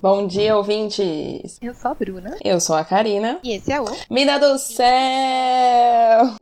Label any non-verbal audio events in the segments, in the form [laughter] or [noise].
Bom dia, ouvintes! Eu sou a Bruna. Eu sou a Karina. E esse é o Mina do Céu!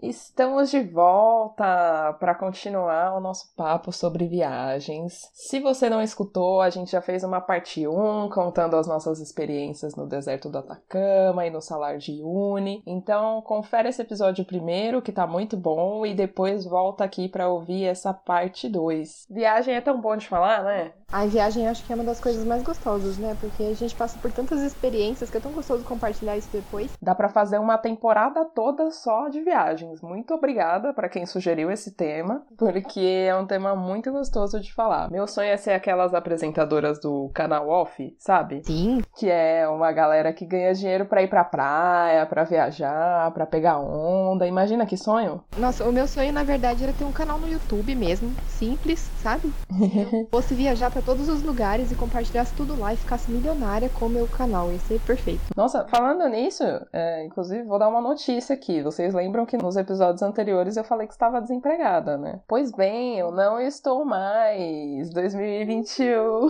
Estamos de volta para continuar o nosso papo sobre viagens. Se você não escutou, a gente já fez uma parte 1 contando as nossas experiências no deserto do Atacama e no Salar de Uyuni. Então, confere esse episódio primeiro, que tá muito bom, e depois volta aqui para ouvir essa parte 2. Viagem é tão bom de falar, né? A viagem acho que é uma das coisas mais gostosas, né? Porque a gente passa por tantas experiências que é tão gostoso compartilhar isso depois. Dá para fazer uma temporada toda só de viagens. Muito obrigada para quem sugeriu esse tema, porque é um tema muito gostoso de falar. Meu sonho é ser aquelas apresentadoras do canal off, sabe? Sim. Que é uma galera que ganha dinheiro para ir pra praia, para viajar, para pegar onda. Imagina que sonho. Nossa, o meu sonho na verdade era ter um canal no YouTube mesmo, simples, sabe? Eu [laughs] fosse viajar para todos os lugares e compartilhasse tudo lá e ficasse milionária com o meu canal. Ia ser perfeito. Nossa, falando nisso, é, inclusive vou dar uma notícia aqui. Vocês lembram que nos episódios anteriores eu falei que estava desempregada, né? Pois bem, eu não estou mais. 2021.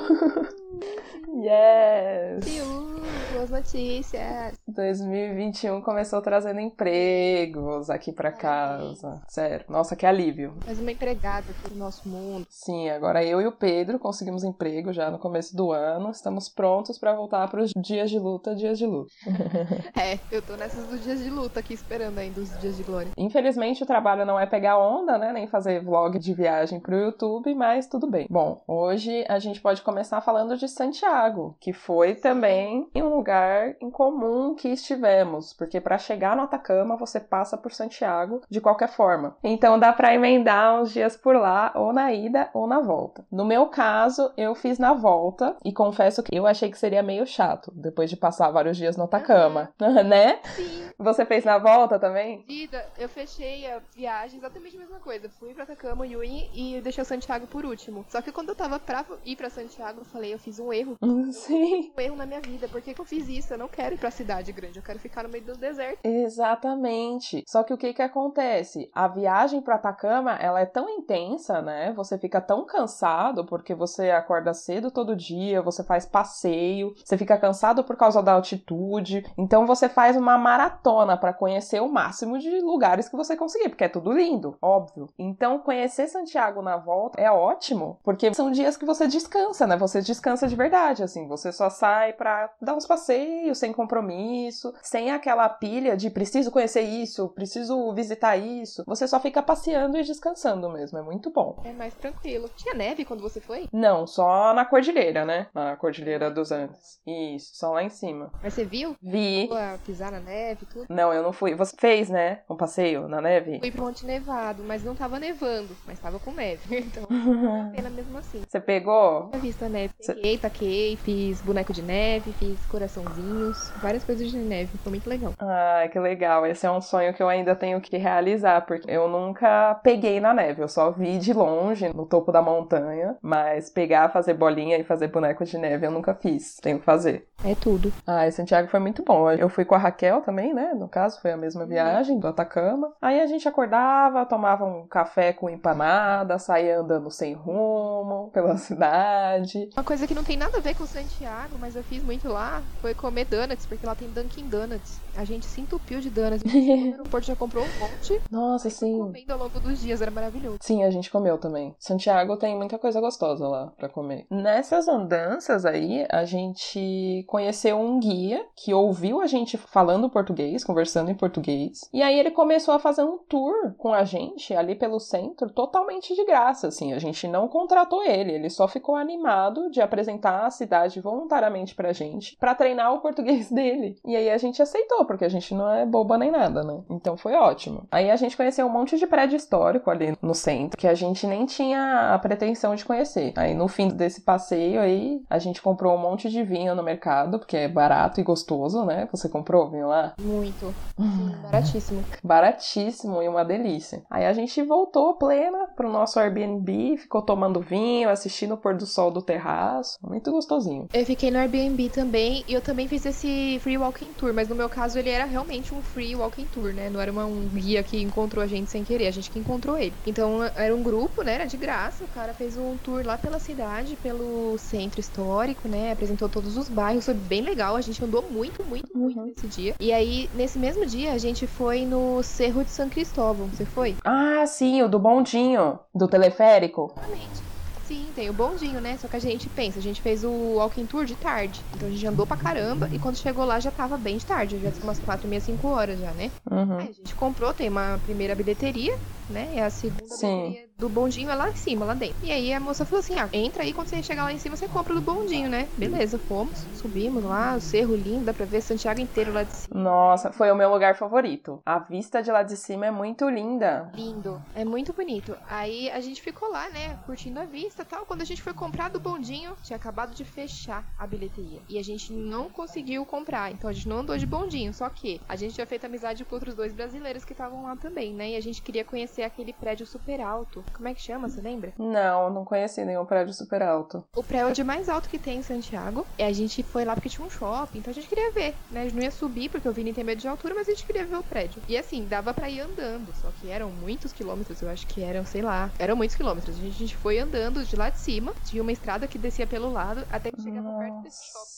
[laughs] yes! Boas notícias. 2021 começou trazendo empregos aqui para casa. Sério. Nossa, que alívio. Mais uma empregada pro nosso mundo. Sim, agora eu e o Pedro conseguimos emprego já no começo do ano. Estamos prontos para voltar para os dias de luta, dias de luta. [laughs] [laughs] é, eu tô nessas dos dias de luta aqui esperando ainda os dias de glória. Infelizmente o trabalho não é pegar onda, né, nem fazer vlog de viagem pro YouTube, mas tudo bem. Bom, hoje a gente pode começar falando de Santiago, que foi também um lugar em comum que estivemos, porque para chegar no Atacama você passa por Santiago de qualquer forma. Então dá para emendar uns dias por lá, ou na ida ou na volta. No meu caso, eu fiz na volta e confesso que eu achei que seria meio chato depois de passar vários dias no Atacama, uhum. [laughs] né? Sim. Você fez na volta também? Vida, eu fechei a viagem exatamente a mesma coisa. Fui pra Atacama, Yui e deixei o Santiago por último. Só que quando eu tava pra ir pra Santiago, eu falei, eu fiz um erro. [laughs] Sim. Um erro na minha vida. Por que, que eu fiz isso? Eu não quero ir pra cidade grande, eu quero ficar no meio do deserto. Exatamente. Só que o que que acontece? A viagem pro Atacama, ela é tão intensa, né? Você fica tão cansado porque você acorda cedo todo dia, você faz passeio, você fica cansado por causa da altitude. Então você faz uma maratona para conhecer o máximo de lugares que você conseguir, porque é tudo lindo, óbvio. Então conhecer Santiago na volta é ótimo, porque são dias que você descansa, né? Você descansa de verdade, assim, você só sai para dar uns passeios sem compromisso, sem aquela pilha de preciso conhecer isso, preciso visitar isso. Você só fica passeando e descansando mesmo, é muito bom. É mais tranquilo. Tinha neve quando você foi? Não, só na cordilheira, né? Na cordilheira dos Andes. Isso, só lá em cima. Mas você viu? Vi. A pisar na neve tudo? Não, eu não fui. Você fez, né? Um passeio na neve? Fui pro Monte Nevado, mas não tava nevando, mas tava com neve. [laughs] Então, [laughs] pena mesmo assim. Você pegou? Eu fiz a neve. Peguei, taquei, fiz boneco de neve, fiz coraçãozinhos, várias coisas de neve. Foi muito legal. Ah, que legal. Esse é um sonho que eu ainda tenho que realizar, porque eu nunca peguei na neve. Eu só vi de longe, no topo da montanha, mas pegar, fazer bolinha e fazer boneco de neve eu nunca fiz. Tenho que fazer. É tudo. Ah, e Santiago foi muito bom. Eu fui com a Raquel também, né? No caso, foi a mesma viagem do Atacama. Aí a gente acordava, tomava um café com empanada, saía andando sem rumo pela [laughs] cidade. Uma coisa que não tem nada a ver com Santiago, mas eu fiz muito lá, foi comer donuts, porque lá tem Dunkin' Donuts. A gente se entupiu de donuts. [laughs] no aeroporto já comprou um monte. Nossa, sim. Comendo ao longo dos dias, era maravilhoso. Sim, a gente comeu também. Santiago tem muita coisa gostosa lá para comer. Nessas andanças aí, a gente conheceu um guia que ouviu a gente falando português, conversando em português. E aí ele começou a fazer um tour com a gente ali pelo centro, totalmente de graça, assim. A gente não contratou ele, ele só ficou animado de apresentar a cidade voluntariamente pra gente, para treinar o português [laughs] dele. E aí a gente aceitou, porque a gente não é boba nem nada, né? Então foi ótimo. Aí a gente conheceu um monte de prédio histórico ali no centro, que a gente nem tinha a pretensão de conhecer. Aí no fim desse passeio aí, a gente comprou um monte de vinho no mercado, porque é barato e gostoso, né? Você comprou vinho lá? Muito. [laughs] Sim, baratíssimo. Baratíssimo e uma delícia. Aí a gente voltou plena pro nosso Airbnb, ficou tomando vinho, assistindo o pôr do sol do terraço. Muito gostosinho. Eu fiquei no Airbnb também eu também fiz esse free walking tour, mas no meu caso ele era realmente um free walking tour, né? Não era uma, um guia que encontrou a gente sem querer, a gente que encontrou ele. Então era um grupo, né? Era de graça. O cara fez um tour lá pela cidade, pelo centro histórico, né? Apresentou todos os bairros, foi bem legal. A gente andou muito, muito, muito uhum. nesse dia. E aí, nesse mesmo dia, a gente foi no Cerro de São Cristóvão. Você foi? Ah, sim, o do bondinho, do teleférico. Exatamente. Sim, tem o bondinho, né? Só que a gente pensa, a gente fez o walking tour de tarde. Então a gente andou pra caramba e quando chegou lá já tava bem de tarde. Já tinha umas 4, meia, 5 horas já, né? Uhum. Aí a gente comprou, tem uma primeira bilheteria, né? E a segunda Sim. bilheteria do bondinho é lá em cima, lá dentro. E aí a moça falou assim: ah, entra aí, quando você chegar lá em cima, você compra do bondinho, né? Beleza, fomos, subimos lá, o cerro lindo, dá pra ver Santiago inteiro lá de cima. Nossa, foi o meu lugar favorito. A vista de lá de cima é muito linda. Lindo, é muito bonito. Aí a gente ficou lá, né, curtindo a vista e tal. Quando a gente foi comprar do bondinho, tinha acabado de fechar a bilheteria. E a gente não conseguiu comprar, então a gente não andou de bondinho. Só que a gente tinha feito amizade com outros dois brasileiros que estavam lá também, né? E a gente queria conhecer aquele prédio super alto. Como é que chama, você lembra? Não, não conheci nenhum prédio super alto. O prédio mais alto que tem em Santiago. E a gente foi lá porque tinha um shopping, então a gente queria ver, né? A gente não ia subir porque o Vini tem medo de altura, mas a gente queria ver o prédio. E assim, dava para ir andando, só que eram muitos quilômetros, eu acho que eram, sei lá, eram muitos quilômetros. A gente, a gente foi andando de lá de cima, tinha uma estrada que descia pelo lado até que chegava Nossa. perto desse shopping.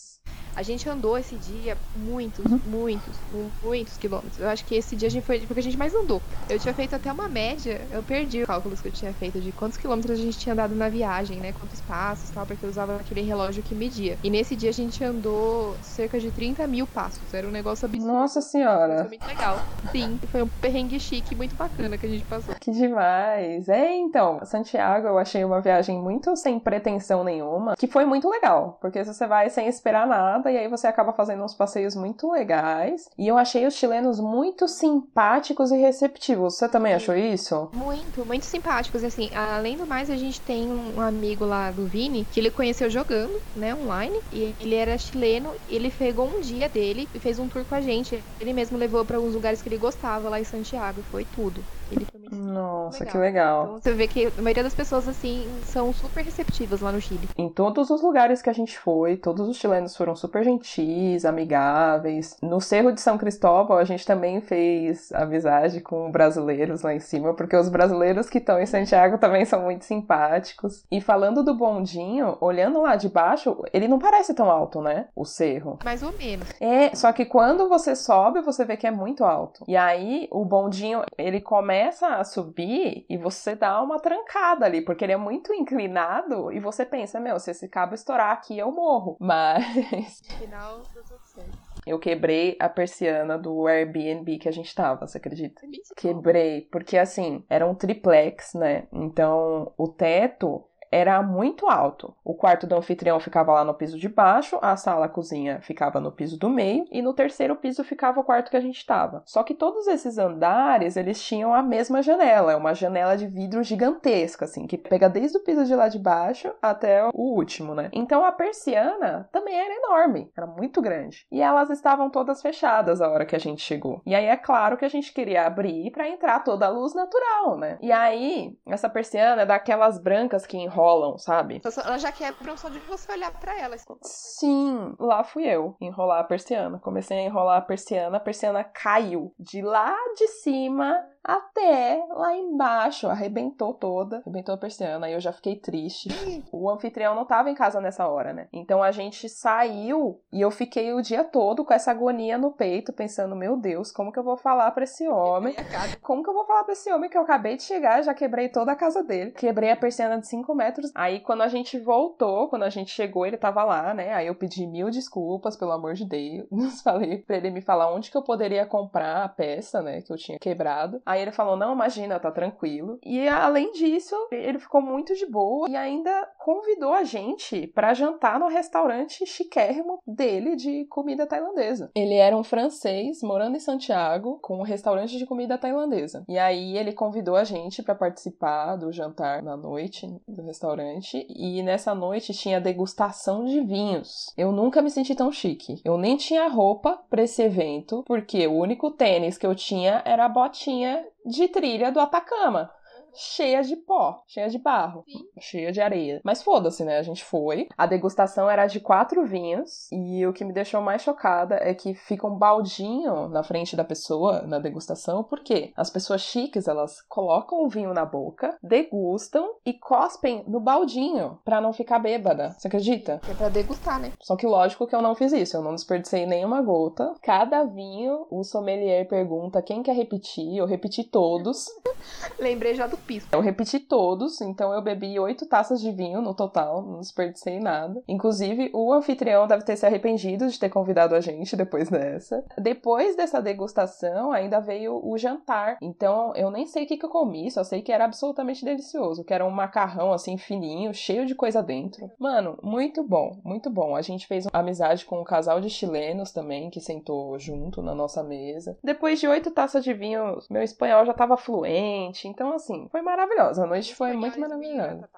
A gente andou esse dia muitos, uhum. muitos, muitos quilômetros. Eu acho que esse dia a gente foi porque a gente mais andou. Eu tinha feito até uma média, eu perdi os cálculos que eu tinha feito de quantos quilômetros a gente tinha andado na viagem, né? Quantos passos tal, porque eu usava aquele relógio que media. E nesse dia a gente andou cerca de 30 mil passos. Era um negócio absurdo. Nossa senhora! Foi muito legal. Sim, foi um perrengue chique muito bacana que a gente passou. Que demais! É, então, Santiago eu achei uma viagem muito sem pretensão nenhuma, que foi muito legal, porque você vai sem esperar nada e aí você acaba fazendo uns passeios muito legais. E eu achei os chilenos muito simpáticos e receptivos. Você também achou isso? Muito, muito simpáticos. Assim, além do mais, a gente tem um amigo lá do Vini que ele conheceu jogando, né, online. E ele era chileno. E ele pegou um dia dele e fez um tour com a gente. Ele mesmo levou para alguns lugares que ele gostava lá em Santiago. Foi tudo. Ele foi muito Nossa, legal. que legal. Então você vê que a maioria das pessoas, assim, são super receptivas lá no Chile. Em todos os lugares que a gente foi, todos os chilenos foram super gentis, amigáveis. No Cerro de São Cristóvão, a gente também fez amizade com brasileiros lá em cima, porque os brasileiros que estão em Santiago também são muito simpáticos. E falando do bondinho, olhando lá de baixo, ele não parece tão alto, né? O cerro. Mais ou menos. É, só que quando você sobe, você vê que é muito alto. E aí, o bondinho, ele começa começa a subir e você dá uma trancada ali, porque ele é muito inclinado e você pensa, meu, se esse cabo estourar aqui, eu morro. [laughs] Mas. No final, tudo certo. Eu quebrei a persiana do Airbnb que a gente tava, você acredita? Quebrei, porque assim, era um triplex, né? Então, o teto era muito alto. O quarto do anfitrião ficava lá no piso de baixo, a sala a cozinha ficava no piso do meio e no terceiro piso ficava o quarto que a gente estava. Só que todos esses andares, eles tinham a mesma janela, é uma janela de vidro gigantesca assim, que pega desde o piso de lá de baixo até o último, né? Então a persiana também era enorme, era muito grande. E elas estavam todas fechadas a hora que a gente chegou. E aí é claro que a gente queria abrir para entrar toda a luz natural, né? E aí essa persiana é daquelas brancas que enrolam enrolam, sabe? Ela já quebra só de você olhar para ela. Sim, lá fui eu, enrolar a persiana. Comecei a enrolar a persiana, a persiana caiu de lá de cima até lá embaixo, arrebentou toda, arrebentou a persiana, e eu já fiquei triste. O anfitrião não tava em casa nessa hora, né? Então a gente saiu e eu fiquei o dia todo com essa agonia no peito, pensando, meu Deus, como que eu vou falar para esse homem? Como que eu vou falar para esse homem que eu acabei de chegar, já quebrei toda a casa dele, quebrei a persiana de 5 metros. Aí quando a gente voltou, quando a gente chegou, ele tava lá, né? Aí eu pedi mil desculpas, pelo amor de Deus. [laughs] Falei pra ele me falar onde que eu poderia comprar a peça, né, que eu tinha quebrado. Aí ele falou: Não, imagina, tá tranquilo. E além disso, ele ficou muito de boa e ainda convidou a gente para jantar no restaurante chiquérrimo dele de comida tailandesa. Ele era um francês morando em Santiago com um restaurante de comida tailandesa. E aí ele convidou a gente para participar do jantar na noite do restaurante. E nessa noite tinha degustação de vinhos. Eu nunca me senti tão chique. Eu nem tinha roupa para esse evento, porque o único tênis que eu tinha era a botinha de trilha do Atacama. Cheia de pó, cheia de barro, Sim. cheia de areia. Mas foda-se, né? A gente foi. A degustação era de quatro vinhos e o que me deixou mais chocada é que fica um baldinho na frente da pessoa na degustação, porque as pessoas chiques, elas colocam o vinho na boca, degustam e cospem no baldinho pra não ficar bêbada. Você acredita? É pra degustar, né? Só que lógico que eu não fiz isso, eu não desperdicei nenhuma gota. Cada vinho, o sommelier pergunta quem quer repetir, eu repeti todos. [laughs] Lembrei já do piso. Eu repeti todos, então eu bebi oito taças de vinho no total, não desperdicei nada. Inclusive, o anfitrião deve ter se arrependido de ter convidado a gente depois dessa. Depois dessa degustação, ainda veio o jantar. Então, eu nem sei o que, que eu comi, só sei que era absolutamente delicioso. Que era um macarrão assim fininho, cheio de coisa dentro. Mano, muito bom, muito bom. A gente fez amizade com um casal de chilenos também, que sentou junto na nossa mesa. Depois de oito taças de vinho, meu espanhol já tava fluente. Então, assim, foi maravilhosa. A noite foi muito maravilhosa.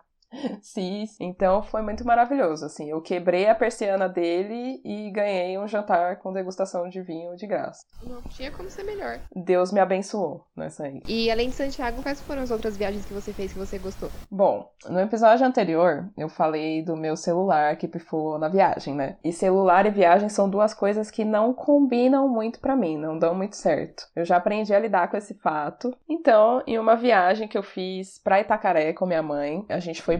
Sim, então foi muito maravilhoso, assim, eu quebrei a persiana dele e ganhei um jantar com degustação de vinho de graça. Não tinha como ser melhor. Deus me abençoou nessa aí. E além de Santiago, quais foram as outras viagens que você fez que você gostou? Bom, no episódio anterior eu falei do meu celular que pifou na viagem, né? E celular e viagem são duas coisas que não combinam muito pra mim, não dão muito certo. Eu já aprendi a lidar com esse fato. Então, em uma viagem que eu fiz pra Itacaré com minha mãe, a gente foi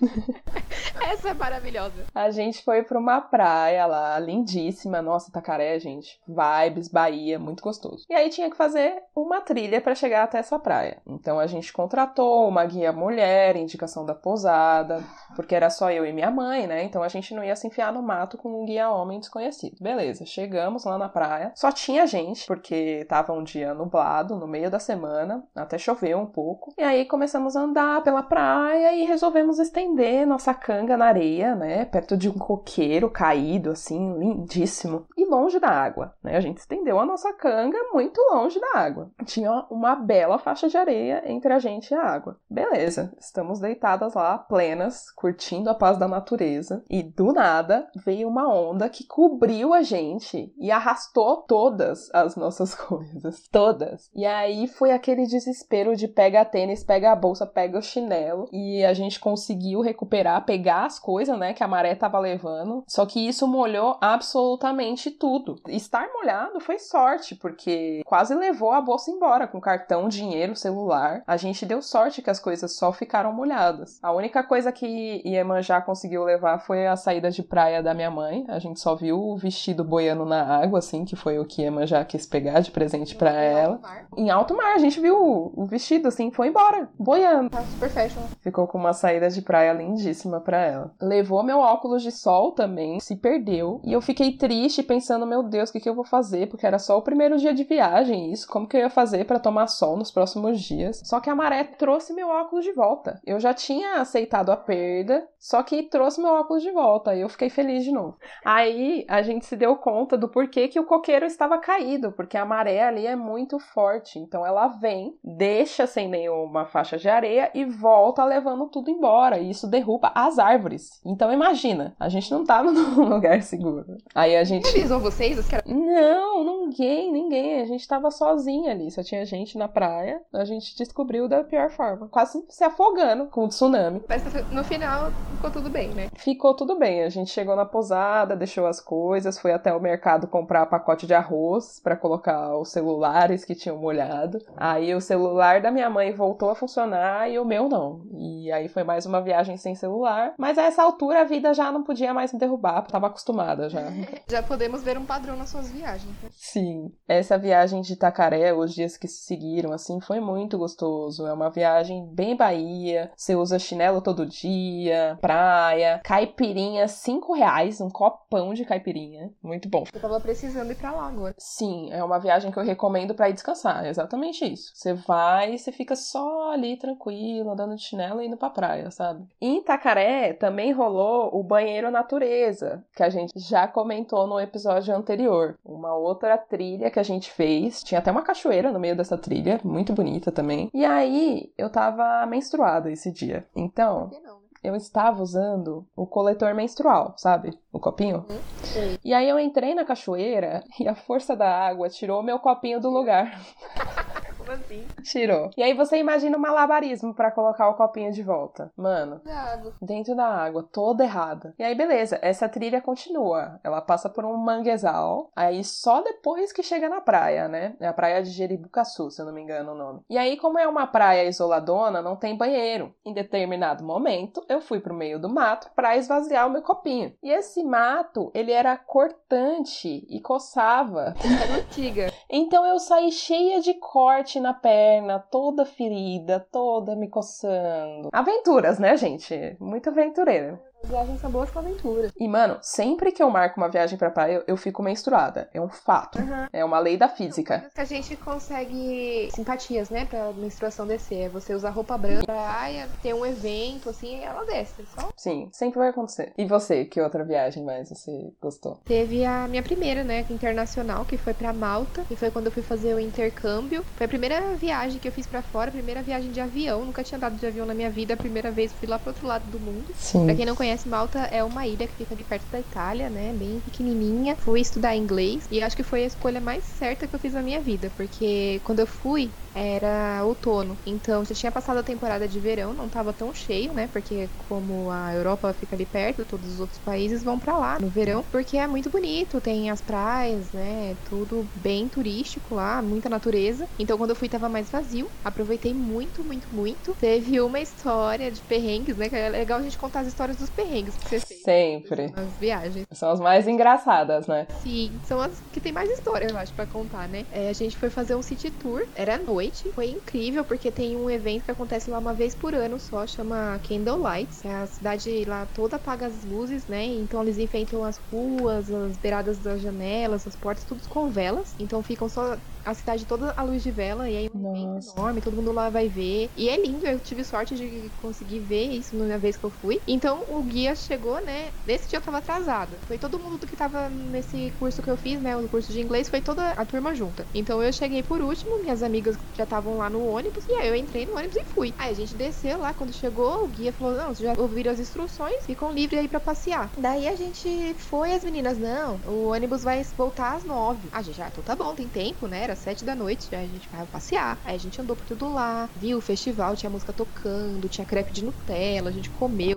[laughs] Essa é maravilhosa. A gente foi pra uma praia lá, lindíssima. Nossa, Itacaré, gente. Vibes, Bahia, muito gostoso. E aí tinha que fazer uma trilha para chegar até essa praia. Então a gente contratou uma guia mulher, indicação da pousada, porque era só eu e minha mãe, né? Então a gente não ia se enfiar no mato com um guia homem desconhecido. Beleza, chegamos lá na praia. Só tinha gente, porque tava um dia nublado, no meio da semana, até choveu um pouco. E aí começamos a andar pela praia e resolvemos estender nossa canga na areia, né? Perto de um coqueiro caído, assim, lindíssimo. E longe da água, né? A gente estendeu a nossa canga muito longe da água. Tinha uma bela faixa de areia entre a gente e a água. Beleza, estamos deitadas lá, plenas, curtindo a paz da natureza. E do nada veio uma onda que cobriu a gente e arrastou todas as nossas [laughs] coisas. Todas. E aí foi aquele desespero de pega tênis, pega a bolsa, pega o chinelo. E a gente conseguiu recuperar, pegar as coisas, né, que a maré tava levando. Só que isso molhou absolutamente tudo. Estar molhado foi sorte, porque quase levou a bolsa embora com cartão, dinheiro, celular. A gente deu sorte que as coisas só ficaram molhadas. A única coisa que Iemanjá conseguiu levar foi a saída de praia da minha mãe. A gente só viu o vestido boiando na água, assim, que foi o que Iemanjá quis pegar de presente para ela. Em alto mar, a gente viu o vestido, assim, foi embora, boiando. Tá super fashion. Ficou com uma saída de praia lindíssima para ela. Levou meu óculos de sol também, se perdeu. E eu fiquei triste pensando, meu Deus, o que, que eu vou fazer? Porque era só o primeiro dia de viagem, isso. Como que eu ia fazer para tomar sol nos próximos dias? Só que a maré trouxe meu óculos de volta. Eu já tinha aceitado a perda, só que trouxe meu óculos de volta. E eu fiquei feliz de novo. Aí a gente se deu conta do porquê que o coqueiro estava caído, porque a maré ali é muito forte. Então ela vem, deixa sem nenhuma faixa de areia e volta levando tudo embora. E isso derruba as árvores. Então imagina, a gente não tava [laughs] num lugar seguro. Aí a gente. Avisou vocês? Os caras... Não, ninguém, ninguém. A gente tava sozinha ali. Só tinha gente na praia. A gente descobriu da pior forma. Quase se afogando com o tsunami. Mas no final ficou tudo bem, né? Ficou tudo bem. A gente chegou na pousada, deixou as coisas, foi até o mercado comprar pacote de arroz para colocar os celulares que tinham molhado. Aí o celular da minha mãe voltou a funcionar e o meu não. E aí foi mais uma viagem sem celular. Mas a essa altura a vida já não podia mais me derrubar, porque tava acostumada já. [laughs] Já podemos ver um padrão nas suas viagens. Né? Sim. Essa viagem de Itacaré, os dias que se seguiram, assim, foi muito gostoso. É uma viagem bem Bahia. Você usa chinelo todo dia, praia, caipirinha, cinco reais, um copão de caipirinha. Muito bom. Eu tava precisando ir pra lá agora. Sim, é uma viagem que eu recomendo para ir descansar. É exatamente isso. Você vai e você fica só ali tranquilo, andando de chinelo e indo pra praia, sabe? Em Itacaré também rolou o banheiro natureza, que a gente já comentou no episódio anterior. Uma outra trilha que a gente fez. Tinha até uma cachoeira no meio dessa trilha, muito bonita também. E aí eu tava menstruada esse dia. Então, né? eu estava usando o coletor menstrual, sabe? O copinho. Sei. E aí eu entrei na cachoeira e a força da água tirou meu copinho do lugar. [laughs] Como assim? Tirou. E aí você imagina um malabarismo pra colocar o copinho de volta. Mano, Da água. dentro da água, toda errada. E aí, beleza, essa trilha continua. Ela passa por um manguezal. Aí só depois que chega na praia, né? É a praia de Jeribucaçu, se eu não me engano o nome. E aí, como é uma praia isoladona, não tem banheiro. Em determinado momento, eu fui pro meio do mato pra esvaziar o meu copinho. E esse mato, ele era cortante e coçava. Era antiga. Então eu saí cheia de corte na perna, toda ferida, toda me coçando. Aventuras, né, gente? Muito aventureira. Viagens são boas com aventura. E, mano, sempre que eu marco uma viagem pra praia, eu, eu fico menstruada. É um fato. Aham. É uma lei da física. Que a gente consegue simpatias, né, pra menstruação descer. É você usar roupa branca pra praia, ter um evento, assim, e ela desce. Só Sim, sempre vai acontecer. E você, que outra viagem mais você gostou? Teve a minha primeira, né, internacional, que foi pra Malta, e foi quando eu fui fazer o intercâmbio. Foi a primeira viagem que eu fiz pra fora, a primeira viagem de avião. Nunca tinha andado de avião na minha vida, a primeira vez fui lá pro outro lado do mundo. Sim. Pra quem não conhece, Malta é uma ilha que fica ali perto da Itália, né, bem pequenininha. Fui estudar inglês e acho que foi a escolha mais certa que eu fiz na minha vida, porque quando eu fui era outono, então já tinha passado a temporada de verão, não tava tão cheio, né? Porque como a Europa fica ali perto, todos os outros países vão pra lá no verão, porque é muito bonito, tem as praias, né? Tudo bem turístico lá, muita natureza. Então quando eu fui tava mais vazio, aproveitei muito, muito, muito. Teve uma história de perrengues, né? Que é legal a gente contar as histórias dos perrengues que você fez Sempre. nas viagens. São as mais engraçadas, né? Sim, são as que tem mais história, eu acho, pra contar, né? É, a gente foi fazer um city tour, era noite, foi incrível, porque tem um evento que acontece lá uma vez por ano só, chama Candle Lights. É a cidade lá toda apaga as luzes, né? Então eles enfeitam as ruas, as beiradas das janelas, as portas, tudo com velas. Então ficam só a cidade toda à luz de vela, e aí um evento Nossa. enorme, todo mundo lá vai ver. E é lindo, eu tive sorte de conseguir ver isso na vez que eu fui. Então o guia chegou, né? Nesse dia eu tava atrasada. Foi todo mundo que tava nesse curso que eu fiz, né? O curso de inglês, foi toda a turma junta. Então eu cheguei por último, minhas amigas já estavam lá no ônibus, e aí eu entrei no ônibus e fui. Aí a gente desceu lá, quando chegou, o guia falou: Não, vocês já ouviram as instruções, ficam livres aí pra passear. Daí a gente foi, as meninas, não, o ônibus vai voltar às nove. A gente, ah, então tá bom, tem tempo, né? Era sete da noite, já a gente vai passear. Aí a gente andou por tudo lá, viu o festival, tinha música tocando, tinha crepe de Nutella, a gente comeu,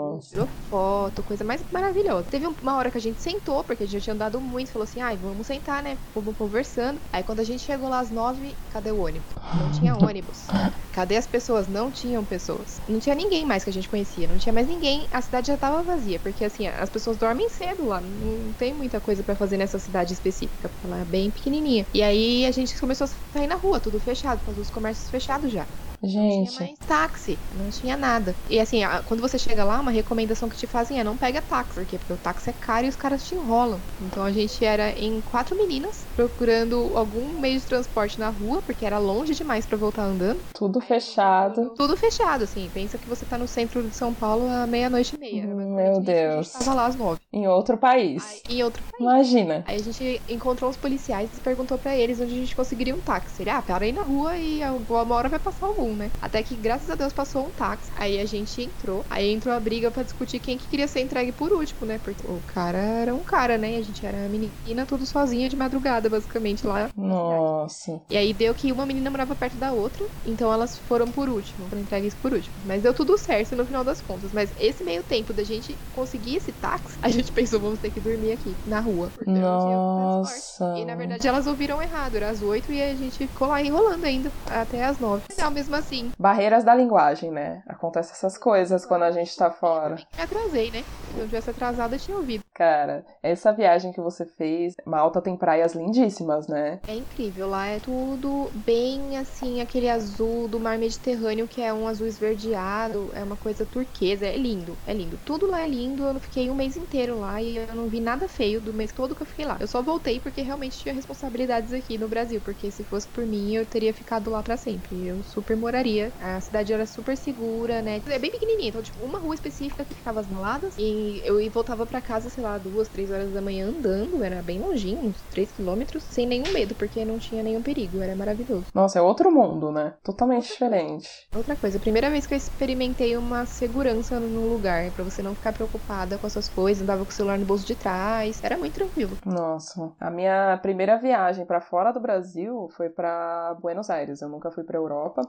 todas Nossa. tirou foto, coisa mais maravilhosa. Teve um- uma hora que a gente sentou, porque a gente tinha andado muito, falou assim, ai, vamos sentar, né? Vamos conversando. Aí quando a gente chegou lá às nove, cadê o ônibus? Não tinha ônibus. Cadê as pessoas? Não tinham pessoas. Não tinha ninguém mais que a gente conhecia. Não tinha mais ninguém. A cidade já tava vazia. Porque, assim, as pessoas dormem cedo lá. Não tem muita coisa pra fazer nessa cidade específica. Porque ela é bem pequenininha. E aí a gente começou a sair na rua, tudo fechado. Com os comércios fechados já. Não tinha Gente, mais táxi, não tinha nada. E assim, quando você chega lá, uma recomendação que te fazem é não pega táxi. Por quê? Porque o táxi é caro e os caras te enrolam. Então a gente era em quatro meninas procurando algum meio de transporte na rua, porque era longe demais pra voltar andando. tudo fechado. Tudo fechado, assim. Pensa que você tá no centro de São Paulo à meia-noite e meia. Meu Deus. gente tava lá às nove. Em outro país. Aí, em outro Imagina. Aí a gente encontrou uns policiais e perguntou pra eles onde a gente conseguiria um táxi. Ele, ah, para aí na rua e uma hora vai passar algum, né? Até que, graças a Deus, passou um táxi. Aí a gente entrou. Aí entrou a briga pra discutir quem que queria ser entregue por último, né? Porque o cara era um cara, né? E a gente era menina tudo sozinha de madrugada, basicamente, lá. Nossa. E aí deu que uma menina morava perto da outra, então elas foram por último, foram entregues por último. Mas deu tudo certo no final das contas. Mas esse meio tempo da gente conseguir esse táxi, [laughs] a gente pensou, vamos ter que dormir aqui, na rua. Porque. Nossa. E na verdade elas ouviram errado, era às 8 e a gente ficou lá enrolando ainda até às 9. Não, mesmo assim, Barreiras da linguagem, né? Acontecem essas coisas quando a gente tá fora. me atrasei, né? Se eu tivesse atrasado, eu tinha ouvido. Cara, essa viagem que você fez, Malta tem praias lindíssimas, né? É incrível, lá é tudo bem assim, aquele azul do mar Mediterrâneo, que é um azul esverdeado, é uma coisa turquesa, é lindo, é lindo. Tudo lá é lindo, eu fiquei um mês inteiro lá e eu não vi nada feio do mês todo que eu fiquei lá. Eu só voltei porque realmente tinha responsabilidades aqui no Brasil, porque se fosse por mim eu teria ficado lá pra sempre. Eu super moraria. A cidade era super segura, né? É bem pequenininha, então, tipo, uma rua específica que ficava as baladas. E eu voltava para casa, sei lá, duas, três horas da manhã andando, era bem longinho, uns três quilômetros, sem nenhum medo, porque não tinha nenhum perigo, era maravilhoso. Nossa, é outro mundo, né? Totalmente diferente. Outra coisa, primeira vez que eu experimentei uma segurança no lugar, para você não ficar preocupada com as suas coisas, andava com o celular no bolso de trás, era muito tranquilo. Nossa, a minha primeira viagem para fora do Brasil foi para Buenos Aires. Eu nunca fui para Europa,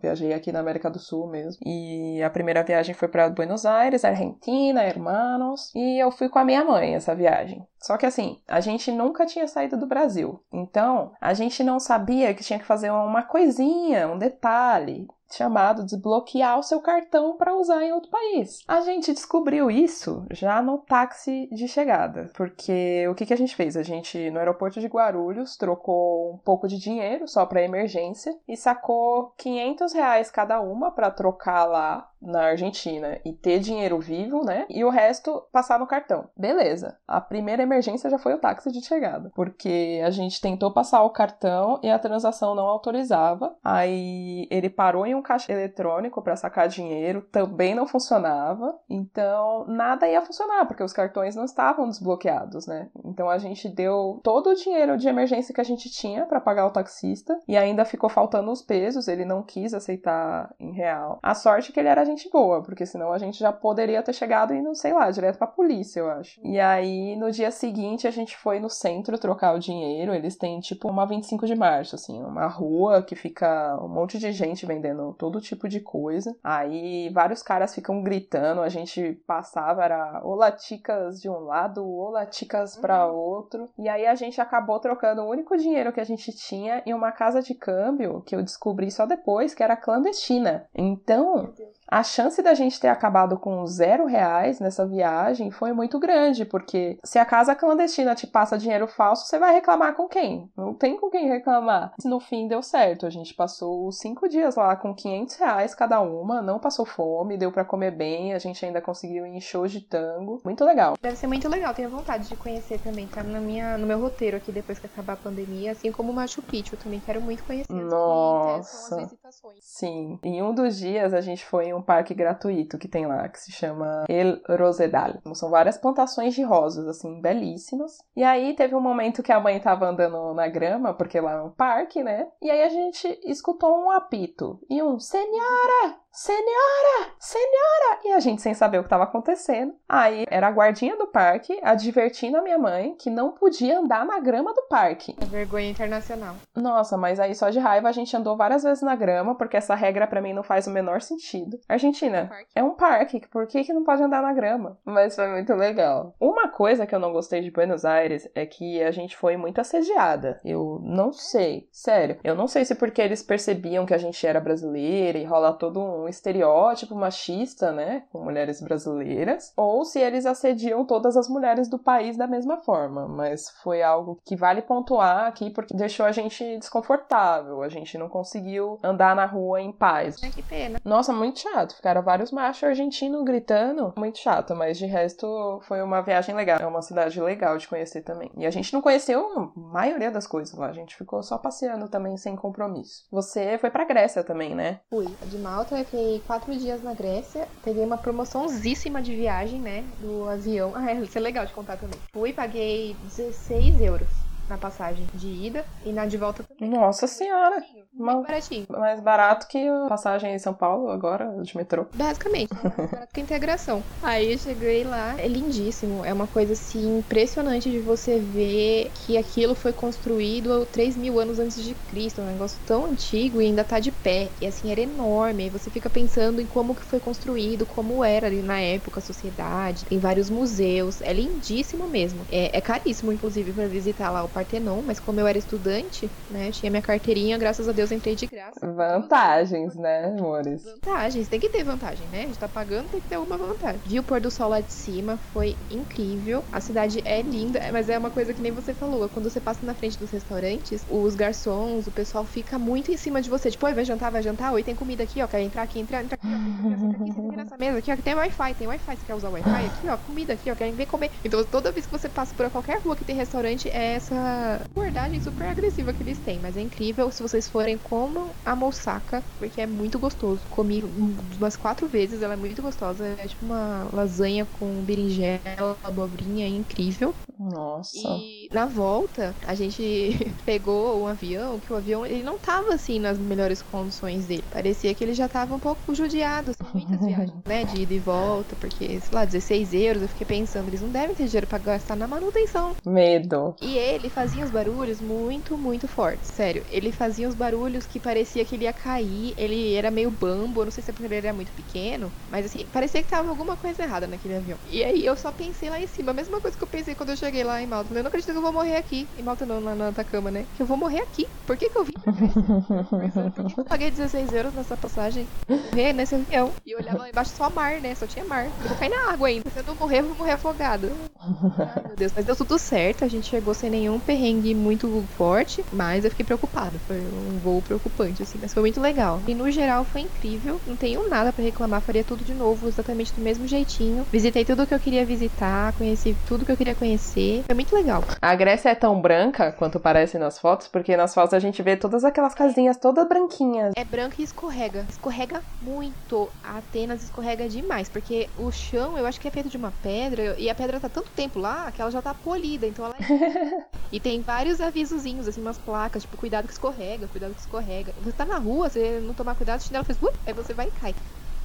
viajei aqui na América do Sul mesmo. E a primeira viagem foi para Buenos Aires, Argentina, hermanos, e eu fui com a minha mãe essa viagem. Só que assim, a gente nunca tinha saído do Brasil. Então, a gente não sabia que tinha que fazer uma coisinha, um detalhe chamado desbloquear o seu cartão para usar em outro país. A gente descobriu isso já no táxi de chegada, porque o que, que a gente fez? A gente no aeroporto de Guarulhos trocou um pouco de dinheiro só para emergência e sacou 500 reais cada uma para trocar lá na Argentina e ter dinheiro vivo, né? E o resto passar no cartão. Beleza. A primeira emergência já foi o táxi de chegada, porque a gente tentou passar o cartão e a transação não autorizava. Aí ele parou em um caixa eletrônico para sacar dinheiro, também não funcionava. Então, nada ia funcionar, porque os cartões não estavam desbloqueados, né? Então a gente deu todo o dinheiro de emergência que a gente tinha para pagar o taxista e ainda ficou faltando os pesos, ele não quis aceitar em real. A sorte é que ele era gente boa, porque senão a gente já poderia ter chegado e não sei lá, direto pra polícia, eu acho. E aí, no dia seguinte, a gente foi no centro trocar o dinheiro. Eles têm tipo uma 25 de março, assim, uma rua que fica um monte de gente vendendo todo tipo de coisa. Aí vários caras ficam gritando, a gente passava, era olaticas de um lado, olaticas para uhum. outro. E aí a gente acabou trocando o único dinheiro que a gente tinha em uma casa de câmbio que eu descobri só depois, que era clandestina. Então, a chance da gente ter acabado com zero reais nessa viagem foi muito grande, porque se a casa clandestina te passa dinheiro falso, você vai reclamar com quem? Não tem com quem reclamar. No fim deu certo, a gente passou cinco dias lá com 500 reais cada uma, não passou fome, deu para comer bem, a gente ainda conseguiu ir em shows de tango. Muito legal. Deve ser muito legal, tenho vontade de conhecer também, tá na minha, no meu roteiro aqui depois que acabar a pandemia, assim como o Machu Picchu, eu também quero muito conhecer. Nossa. Sim, em um dos dias a gente foi em um parque gratuito que tem lá, que se chama El Rosedal. São várias plantações de rosas, assim, belíssimas. E aí teve um momento que a mãe tava andando na grama, porque lá é um parque, né? E aí a gente escutou um apito e um Senhora! Senhora! Senhora! E a gente sem saber o que estava acontecendo. Aí era a guardinha do parque advertindo a minha mãe que não podia andar na grama do parque. É vergonha internacional. Nossa, mas aí só de raiva a gente andou várias vezes na grama, porque essa regra para mim não faz o menor sentido. Argentina é um parque, por que, que não pode andar na grama? Mas foi muito legal. Uma coisa que eu não gostei de Buenos Aires é que a gente foi muito assediada. Eu não sei, sério. Eu não sei se porque eles percebiam que a gente era brasileira e rola todo um um estereótipo machista, né, com mulheres brasileiras, ou se eles assediam todas as mulheres do país da mesma forma, mas foi algo que vale pontuar aqui porque deixou a gente desconfortável, a gente não conseguiu andar na rua em paz. É que pena. Nossa, muito chato, ficaram vários machos argentinos gritando, muito chato, mas de resto foi uma viagem legal, é uma cidade legal de conhecer também. E a gente não conheceu a maioria das coisas lá, a gente ficou só passeando também sem compromisso. Você foi pra Grécia também, né? Fui. De Malta eu fiquei quatro dias na Grécia. Peguei uma promoçãozíssima de viagem, né? Do avião. [laughs] Ah, é, isso é legal de contar também. Fui paguei 16 euros na passagem de ida e na de volta também. Nossa senhora! Mais baratinho. Mais barato que a passagem em São Paulo agora, de metrô. Basicamente, mais barato que a integração. Aí eu cheguei lá, é lindíssimo. É uma coisa assim impressionante de você ver que aquilo foi construído 3 mil anos antes de Cristo. É um negócio tão antigo e ainda tá de pé. E assim, era enorme. E você fica pensando em como que foi construído, como era ali na época a sociedade. Tem vários museus. É lindíssimo mesmo. É, é caríssimo, inclusive, para visitar lá o Partenon, mas como eu era estudante, né, tinha minha carteirinha, graças a Deus entrei de graça. Vantagens, né, amores? Vantagens, tem que ter vantagem, né? A gente tá pagando, tem que ter alguma vantagem. Vi o pôr do sol lá de cima, foi incrível. A cidade é linda, mas é uma coisa que nem você falou, quando você passa na frente dos restaurantes, os garçons, o pessoal fica muito em cima de você, tipo, oi, vai jantar, vai jantar, oi, tem comida aqui, ó, quer entrar aqui, entrar, entrar aqui, ó, aqui, essa mesa aqui, ó, que tem Wi-Fi, tem Wi-Fi. Você quer usar Wi-Fi? Aqui, ó, comida aqui, ó, quer ver comer. Então toda vez que você passa por qualquer rua que tem restaurante, é essa abordagem super agressiva que eles têm. Mas é incrível se vocês forem como a moussaka, porque é muito gostoso. Comi umas quatro vezes, ela é muito gostosa. É tipo uma lasanha com berinjela, abobrinha, é incrível. Nossa. E na volta, a gente [laughs] pegou um avião, que o avião ele não tava assim nas melhores condições dele. Parecia que ele já tava um pouco judiado, assim, muitas [laughs] viagens, né? De ida e volta, porque, sei lá, 16 euros. Eu fiquei pensando, eles não devem ter dinheiro pra gastar na manutenção. Medo. E ele fazia os barulhos muito, muito fortes. Sério, ele fazia os barulhos que parecia que ele ia cair. Ele era meio bambo, eu não sei se é porque ele era muito pequeno, mas assim, parecia que tava alguma coisa errada naquele avião. E aí eu só pensei lá em cima, a mesma coisa que eu pensei quando eu cheguei lá em Malta. Eu não acredito que eu vou morrer aqui. Em Malta não, lá na Atacama, né? Que eu vou morrer aqui. Por que, que eu vim? Por que, que eu paguei 16 euros nessa passagem? Morrer nesse avião. E eu olhava lá embaixo só mar, né? Só tinha mar. Eu vou cair na água ainda. Se eu não morrer, eu vou morrer afogado. Ai, meu Deus. Mas deu tudo certo. A gente chegou sem nenhum perrengue muito forte. Mas eu fiquei preocupada. Foi um voo preocupante, assim. Mas foi muito legal. E no geral foi incrível. Não tenho nada pra reclamar. Faria tudo de novo, exatamente do mesmo jeitinho. Visitei tudo que eu queria visitar. Conheci tudo que eu queria conhecer. Foi muito legal. A Grécia é tão branca quanto parece nas fotos, porque nas fotos a gente vê todas aquelas casinhas todas branquinhas. É branco e escorrega. Escorrega muito. A Atenas escorrega demais, porque o chão eu acho que é feito de uma pedra e a pedra tá tanto tempo lá que ela já tá polida, então ela é... [laughs] E tem vários avisozinhos, assim, umas placas, tipo, cuidado que escorrega, cuidado que escorrega. Você tá na rua, você não tomar cuidado, o chinelo faz, uh, aí você vai e cai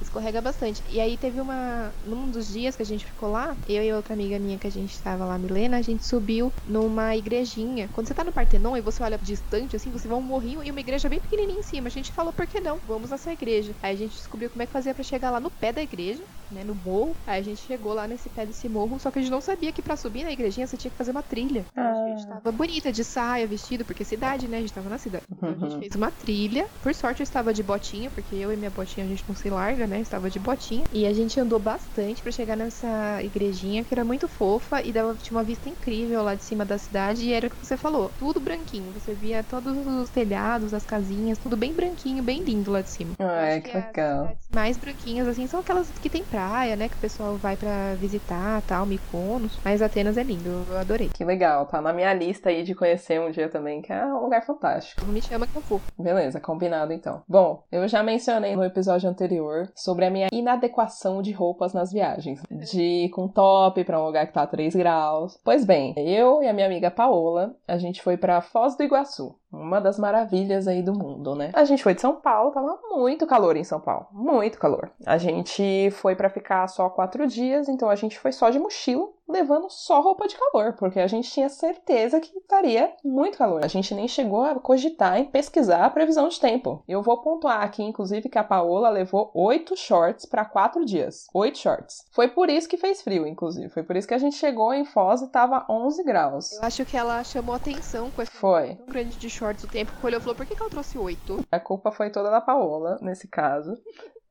escorrega bastante. E aí teve uma. Num dos dias que a gente ficou lá, eu e outra amiga minha que a gente tava lá, Milena, a gente subiu numa igrejinha. Quando você tá no Partenon e você olha distante, assim, você vê um morrinho e uma igreja bem pequenininha em cima. A gente falou, por que não? Vamos nessa igreja. Aí a gente descobriu como é que fazia para chegar lá no pé da igreja, né, no morro. Aí a gente chegou lá nesse pé desse morro, só que a gente não sabia que para subir na igrejinha você tinha que fazer uma trilha. Ah. A gente tava bonita, de saia, vestido, porque cidade, né? A gente tava na cidade. Então a gente fez uma trilha. Por sorte eu estava de botinha, porque eu e minha botinha a gente não se larga, né? Estava de botinha. E a gente andou bastante para chegar nessa igrejinha que era muito fofa e dava, tinha uma vista incrível lá de cima da cidade. E era o que você falou, tudo branquinho. Você via todos os telhados, as casinhas, tudo bem branquinho, bem lindo lá de cima. Ai, Acho que as legal. mais branquinhas, assim, são aquelas que tem praia, né? Que o pessoal vai para visitar, tal, Mykonos. Mas Atenas é lindo, eu adorei. Que legal, tá na minha lista aí de conhecer um dia também, que é um lugar fantástico. Me chama que eu vou. Beleza, combinado então. Bom, eu já mencionei no episódio anterior sobre a minha inadequação de roupas nas viagens. De ir com top pra um lugar que tá a 3 graus. Pois bem, eu e a minha amiga Paola, a gente foi pra Foz do Iguaçu. Uma das maravilhas aí do mundo, né? A gente foi de São Paulo, tava muito calor em São Paulo. Muito calor. A gente foi pra ficar só quatro dias, então a gente foi só de mochila, levando só roupa de calor, porque a gente tinha certeza que estaria muito calor. A gente nem chegou a cogitar em pesquisar a previsão de tempo. Eu vou pontuar aqui, inclusive, que a Paola levou oito shorts para quatro dias. Oito shorts. Foi por isso que fez frio, inclusive. Foi por isso que a gente chegou em Foz e tava 11 graus. Eu acho que ela chamou atenção com esse Foi. tão grande de shorts o tempo que olhou e falou: por que, que ela trouxe oito? A culpa foi toda da Paola, nesse caso.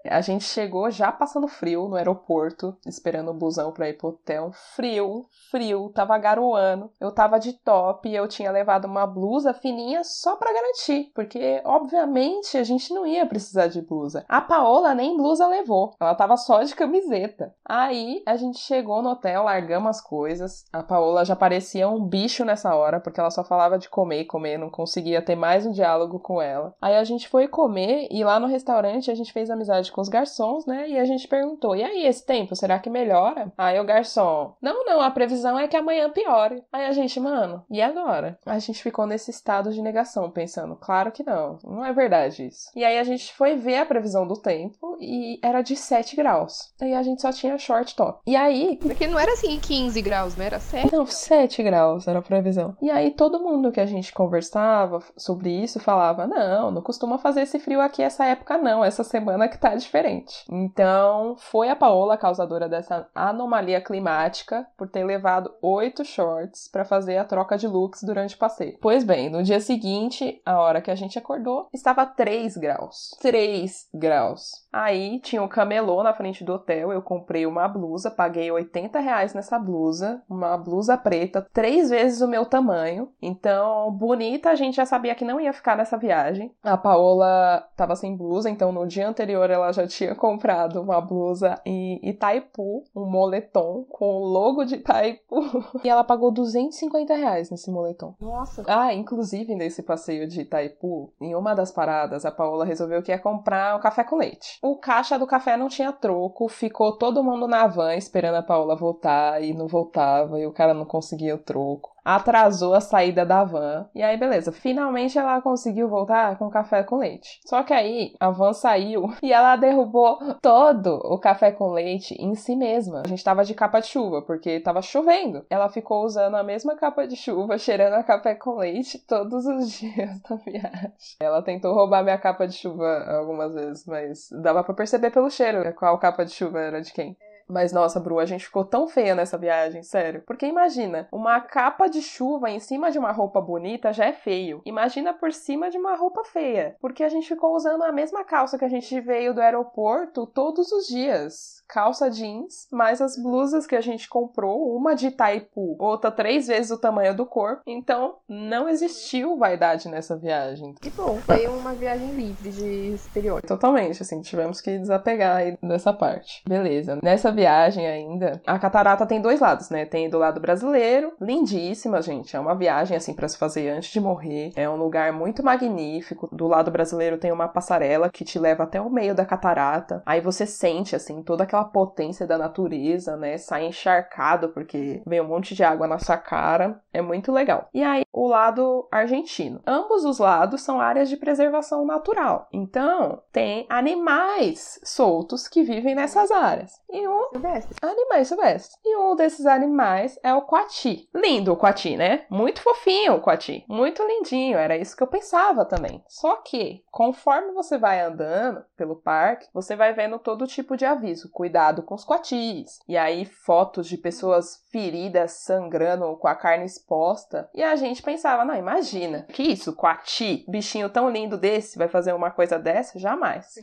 A gente chegou já passando frio no aeroporto, esperando o busão pra ir pro hotel. Frio, frio, tava garoando. Eu tava de top eu tinha levado uma blusa fininha só pra garantir, porque obviamente a gente não ia precisar de blusa. A Paola nem blusa levou, ela tava só de camiseta. Aí a gente chegou no hotel, largamos as coisas. A Paola já parecia um bicho nessa hora, porque ela só falava de comer e comer, não conseguia ter mais um diálogo com ela. Aí a gente foi comer e lá no restaurante a gente fez amizade com os garçons, né? E a gente perguntou: e aí, esse tempo, será que melhora? Aí o garçom: não, não, a previsão é que amanhã piore. Aí a gente, mano, e agora? A gente ficou nesse estado de negação, pensando: claro que não, não é verdade isso. E aí a gente foi ver a previsão do tempo e era de 7 graus. Aí a gente só tinha short top. E aí, Porque não era assim 15 graus, né? Era 7. não, 7 graus era a previsão. E aí todo mundo que a gente conversava sobre isso falava: não, não costuma fazer esse frio aqui essa época, não. Essa semana que tá diferente. Então, foi a Paola a causadora dessa anomalia climática por ter levado oito shorts para fazer a troca de looks durante o passeio. Pois bem, no dia seguinte, a hora que a gente acordou, estava 3 graus. 3 graus. Aí tinha um camelô na frente do hotel. Eu comprei uma blusa, paguei 80 reais nessa blusa, uma blusa preta, três vezes o meu tamanho. Então, bonita, a gente já sabia que não ia ficar nessa viagem. A Paola tava sem blusa, então no dia anterior ela ela já tinha comprado uma blusa em Itaipu, um moletom com o logo de Itaipu. E ela pagou 250 reais nesse moletom. Nossa. Ah, inclusive nesse passeio de Itaipu, em uma das paradas, a Paola resolveu que ia comprar o um café com leite. O caixa do café não tinha troco, ficou todo mundo na van esperando a Paola voltar e não voltava, e o cara não conseguia o troco atrasou a saída da van. E aí, beleza. Finalmente ela conseguiu voltar com café com leite. Só que aí a van saiu [laughs] e ela derrubou todo o café com leite em si mesma. A gente tava de capa de chuva, porque tava chovendo. Ela ficou usando a mesma capa de chuva, [laughs] cheirando a café com leite todos os [laughs] dias da viagem. Ela tentou roubar minha capa de chuva algumas vezes, mas dava para perceber pelo cheiro qual capa de chuva era de quem. Mas nossa, Bru, a gente ficou tão feia nessa viagem, sério. Porque imagina, uma capa de chuva em cima de uma roupa bonita já é feio. Imagina por cima de uma roupa feia. Porque a gente ficou usando a mesma calça que a gente veio do aeroporto todos os dias calça jeans, mais as blusas que a gente comprou, uma de Itaipu, outra três vezes o tamanho do corpo. Então, não existiu vaidade nessa viagem. Que bom, foi uma viagem livre de estereótipos. Totalmente, assim, tivemos que desapegar aí dessa parte. Beleza. Nessa viagem ainda, a catarata tem dois lados, né? Tem do lado brasileiro, lindíssima, gente. É uma viagem, assim, para se fazer antes de morrer. É um lugar muito magnífico. Do lado brasileiro tem uma passarela que te leva até o meio da catarata. Aí você sente, assim, toda aquela potência da natureza, né? Sai encharcado porque vem um monte de água na sua cara. É muito legal. E aí, o lado argentino. Ambos os lados são áreas de preservação natural. Então, tem animais soltos que vivem nessas áreas. E um silvestre. Animais silvestres. E um desses animais é o coati. Lindo o coati, né? Muito fofinho o coati. Muito lindinho. Era isso que eu pensava também. Só que, conforme você vai andando pelo parque, você vai vendo todo tipo de aviso. Cuidado com os coatis. E aí, fotos de pessoas feridas, sangrando, com a carne exposta. E a gente pensava, não, imagina. Que isso, coati? Bichinho tão lindo desse vai fazer uma coisa dessa? Jamais.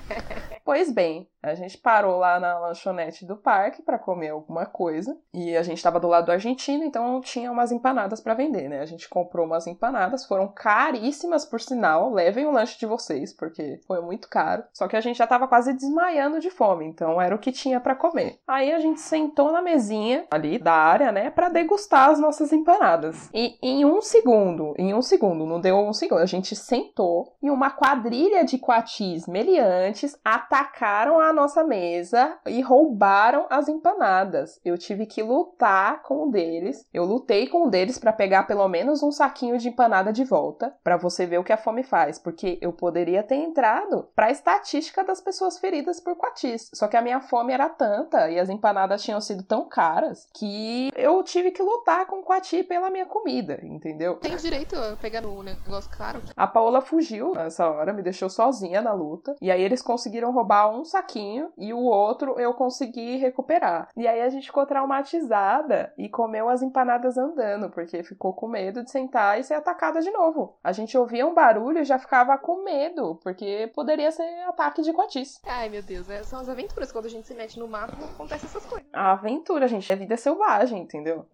[laughs] pois bem, a gente parou lá na lanchonete do parque para comer alguma coisa. E a gente estava do lado do argentino, então tinha umas empanadas para vender, né? A gente comprou umas empanadas, foram caríssimas por sinal. Levem o lanche de vocês, porque foi muito caro. Só que a gente já tava quase desmaiando de fome, então era o que tinha para comer. Aí a gente sentou na mesinha ali da área, né, para degustar as nossas empanadas. E em um segundo, em um segundo, não deu um segundo, a gente sentou e uma quadrilha de coatis meliantes atacaram a nossa mesa e roubaram as empanadas. Eu tive que lutar com um deles. Eu lutei com um deles para pegar pelo menos um saquinho de empanada de volta, para você ver o que a fome faz, porque eu poderia ter entrado para a estatística das pessoas feridas por coatis. Só que a minha fome era tanta e as empanadas tinham sido tão caras que eu tive que lutar com o coati pela minha comida, entendeu? Tem direito a pegar no negócio caro? A Paola fugiu nessa hora, me deixou sozinha na luta. E aí eles conseguiram roubar um saquinho e o outro eu consegui recuperar. E aí a gente ficou traumatizada e comeu as empanadas andando, porque ficou com medo de sentar e ser atacada de novo. A gente ouvia um barulho e já ficava com medo, porque poderia ser ataque de coatis. Ai, meu Deus, é, são as aventuras. Quando a gente se mete no mato, acontecem essas coisas. A aventura, gente. É vida selvagem, entendeu?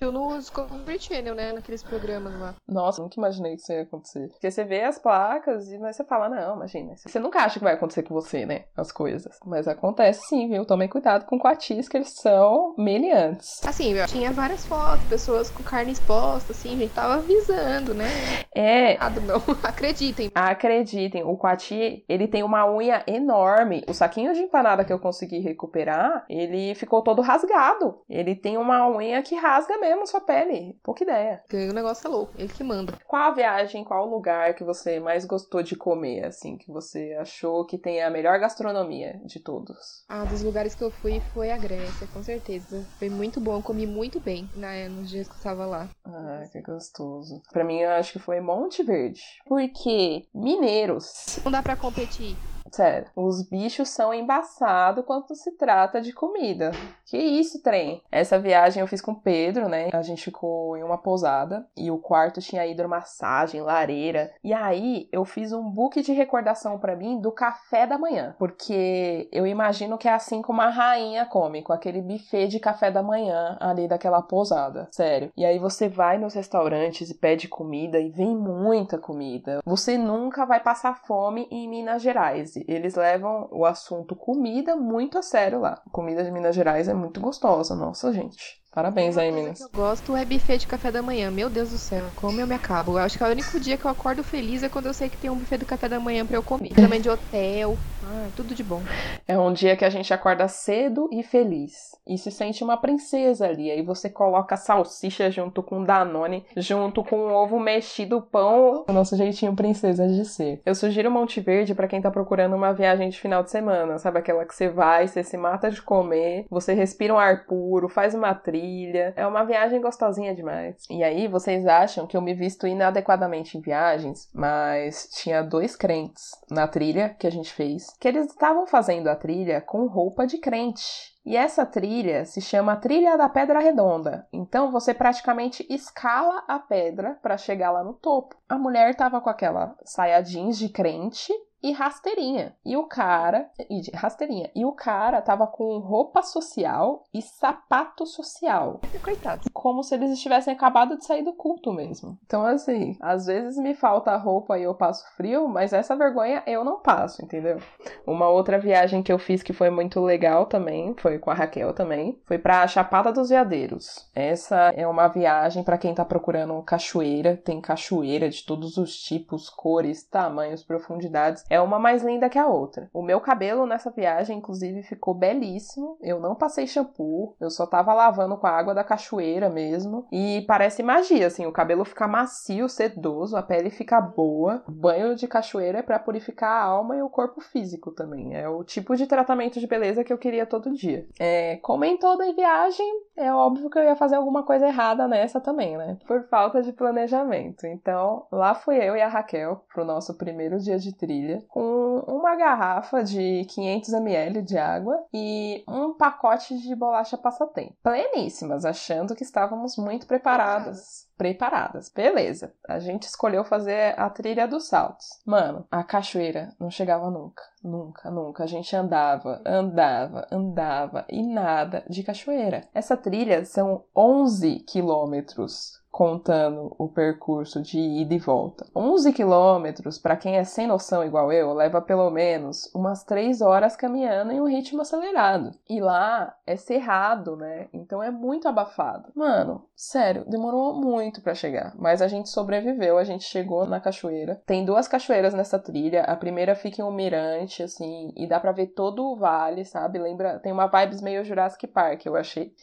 Eu no Discovery Channel, né? Naqueles programas lá. Nossa, nunca imaginei que isso ia acontecer. Porque você vê as placas e mas você fala, não, imagina. Você nunca acha que vai acontecer com você, né? As coisas. Mas acontece sim, viu? Tomem cuidado com coatis, que eles são meliantes. Assim, eu tinha várias fotos, pessoas com carne exposta, assim, a gente tava avisando, né? É. Nada, não. [laughs] Acreditem. Acreditem, o coati, ele tem uma unha enorme. O saquinho de empanada que eu consegui recuperar, ele ficou todo rasgado. Ele tem uma unha que rasga mesmo sua pele. Pouca ideia. O negócio é louco, ele que manda. Qual a viagem, qual o lugar que você mais gostou de comer, assim, que você achou que tem a melhor gastronomia de todos? Ah, dos lugares que eu fui foi a Grécia, com certeza. Foi muito bom, comi muito bem né, nos dias que eu estava lá. Ah, que gostoso. Pra mim, eu acho que foi Monte Verde. Porque mineiros. Não dá pra competir. Sério, os bichos são embaçados quando se trata de comida. Que isso, trem? Essa viagem eu fiz com o Pedro, né? A gente ficou em uma pousada e o quarto tinha hidromassagem, lareira. E aí eu fiz um book de recordação para mim do café da manhã, porque eu imagino que é assim como a rainha come, com aquele buffet de café da manhã ali daquela pousada. Sério. E aí você vai nos restaurantes e pede comida e vem muita comida. Você nunca vai passar fome em Minas Gerais eles levam o assunto comida muito a sério lá. A comida de Minas Gerais é muito gostosa, nossa, gente. Parabéns aí, Minas. Eu gosto é buffet de café da manhã. Meu Deus do céu, como eu me acabo. Eu acho que é o único dia que eu acordo feliz é quando eu sei que tem um buffet do café da manhã para eu comer. Também de hotel. Ah, tudo de bom. É um dia que a gente acorda cedo e feliz. E se sente uma princesa ali. Aí você coloca salsicha junto com Danone, junto com ovo mexido, pão. O nosso jeitinho princesa de ser. Eu sugiro Monte Verde para quem tá procurando uma viagem de final de semana. Sabe aquela que você vai, você se mata de comer, você respira um ar puro, faz uma trilha. É uma viagem gostosinha demais. E aí, vocês acham que eu me visto inadequadamente em viagens, mas tinha dois crentes na trilha que a gente fez, que eles estavam fazendo a trilha com roupa de crente. E essa trilha se chama Trilha da Pedra Redonda. Então você praticamente escala a pedra para chegar lá no topo. A mulher tava com aquela saia jeans de crente e rasteirinha. E o cara, e de rasteirinha. E o cara tava com roupa social e sapato social. Coitado. Como se eles estivessem acabado de sair do culto mesmo. Então, assim, às vezes me falta roupa e eu passo frio, mas essa vergonha eu não passo, entendeu? Uma outra viagem que eu fiz que foi muito legal também, foi com a Raquel também, foi pra Chapada dos Veadeiros. Essa é uma viagem para quem tá procurando cachoeira, tem cachoeira de todos os tipos, cores, tamanhos, profundidades é uma mais linda que a outra. O meu cabelo nessa viagem, inclusive, ficou belíssimo. Eu não passei shampoo, eu só tava lavando com a água da cachoeira mesmo. E parece magia, assim, o cabelo fica macio, sedoso, a pele fica boa. O banho de cachoeira é para purificar a alma e o corpo físico também. É o tipo de tratamento de beleza que eu queria todo dia. É, como em toda viagem, é óbvio que eu ia fazer alguma coisa errada nessa também, né? Por falta de planejamento. Então, lá fui eu e a Raquel pro nosso primeiro dia de trilha com uma garrafa de 500 ml de água e um pacote de bolacha passatempo. Pleníssimas, achando que estávamos muito preparadas preparadas. Beleza. A gente escolheu fazer a trilha dos saltos. Mano, a cachoeira não chegava nunca. Nunca, nunca. A gente andava, andava, andava e nada de cachoeira. Essa trilha são 11 quilômetros contando o percurso de ida e volta. 11 quilômetros, para quem é sem noção igual eu, leva pelo menos umas 3 horas caminhando em um ritmo acelerado. E lá é cerrado, né? Então é muito abafado. Mano, sério, demorou muito para chegar, mas a gente sobreviveu, a gente chegou na cachoeira. Tem duas cachoeiras nessa trilha. A primeira fica em um mirante assim, e dá para ver todo o vale, sabe? Lembra, tem uma vibes meio Jurassic Park, eu achei.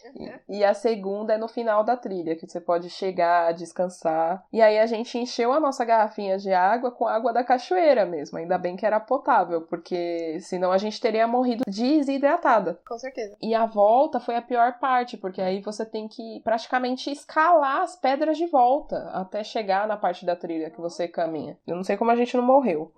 E, e a segunda é no final da trilha, que você pode chegar pegar, descansar. E aí a gente encheu a nossa garrafinha de água com água da cachoeira mesmo. Ainda bem que era potável, porque senão a gente teria morrido desidratada. Com certeza. E a volta foi a pior parte, porque aí você tem que praticamente escalar as pedras de volta até chegar na parte da trilha que você caminha. Eu não sei como a gente não morreu.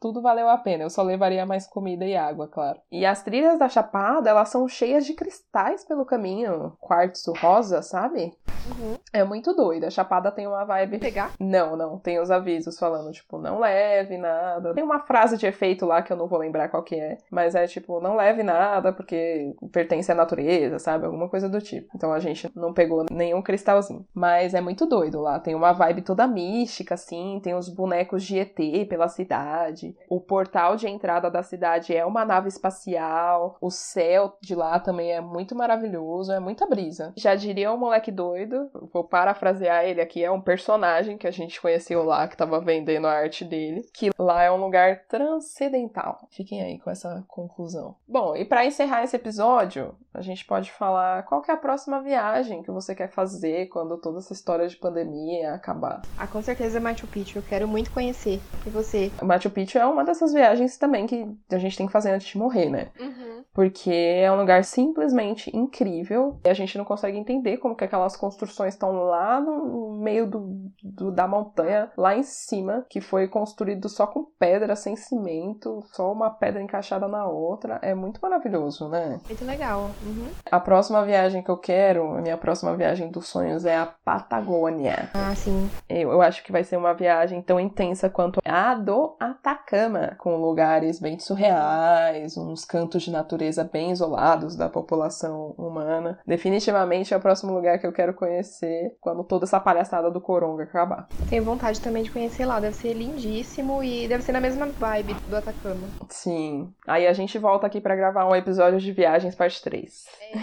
Tudo valeu a pena. Eu só levaria mais comida e água, claro. E as trilhas da Chapada, elas são cheias de cristais pelo caminho. Quartzo rosa, sabe? Uhum. É muito doido. A Chapada tem uma vibe. Pegar? Não, não. Tem os avisos falando, tipo, não leve nada. Tem uma frase de efeito lá que eu não vou lembrar qual que é. Mas é tipo, não leve nada porque pertence à natureza, sabe? Alguma coisa do tipo. Então a gente não pegou nenhum cristalzinho. Mas é muito doido lá. Tem uma vibe toda mística, assim. Tem os bonecos de ET pela cidade. O portal de entrada da cidade é uma nave espacial. O céu de lá também é muito maravilhoso. É muita brisa. Já diria o moleque doido vou parafrasear ele aqui, é um personagem que a gente conheceu lá, que tava vendendo a arte dele, que lá é um lugar transcendental. Fiquem aí com essa conclusão. Bom, e para encerrar esse episódio, a gente pode falar qual que é a próxima viagem que você quer fazer quando toda essa história de pandemia acabar. Ah, com certeza Machu Picchu, eu quero muito conhecer. E você? Machu Picchu é uma dessas viagens também que a gente tem que fazer antes de morrer, né? Uhum. Porque é um lugar simplesmente incrível e a gente não consegue entender como que aquelas construções estão lá no meio do, do, da montanha, lá em cima, que foi construído só com pedra, sem cimento, só uma pedra encaixada na outra. É muito maravilhoso, né? Muito legal. Uhum. A próxima viagem que eu quero, a minha próxima viagem dos sonhos é a Patagônia. Ah, sim. Eu, eu acho que vai ser uma viagem tão intensa quanto a do Atacama, com lugares bem surreais, uns cantos de natureza natureza bem isolados da população humana. Definitivamente é o próximo lugar que eu quero conhecer quando toda essa palhaçada do Coronga acabar. Tenho vontade também de conhecer lá, deve ser lindíssimo e deve ser na mesma vibe do Atacama. Sim. Aí a gente volta aqui para gravar um episódio de Viagens Parte 3. É.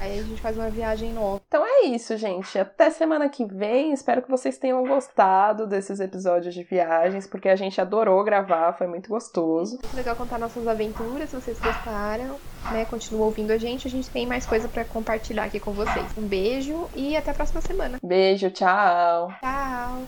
Aí a gente faz uma viagem nova. Então é isso, gente. Até semana que vem. Espero que vocês tenham gostado desses episódios de viagens, porque a gente adorou gravar, foi muito gostoso. Muito legal contar nossas aventuras, se vocês gostaram, né? Continua ouvindo a gente, a gente tem mais coisa para compartilhar aqui com vocês. Um beijo e até a próxima semana. Beijo, tchau. Tchau.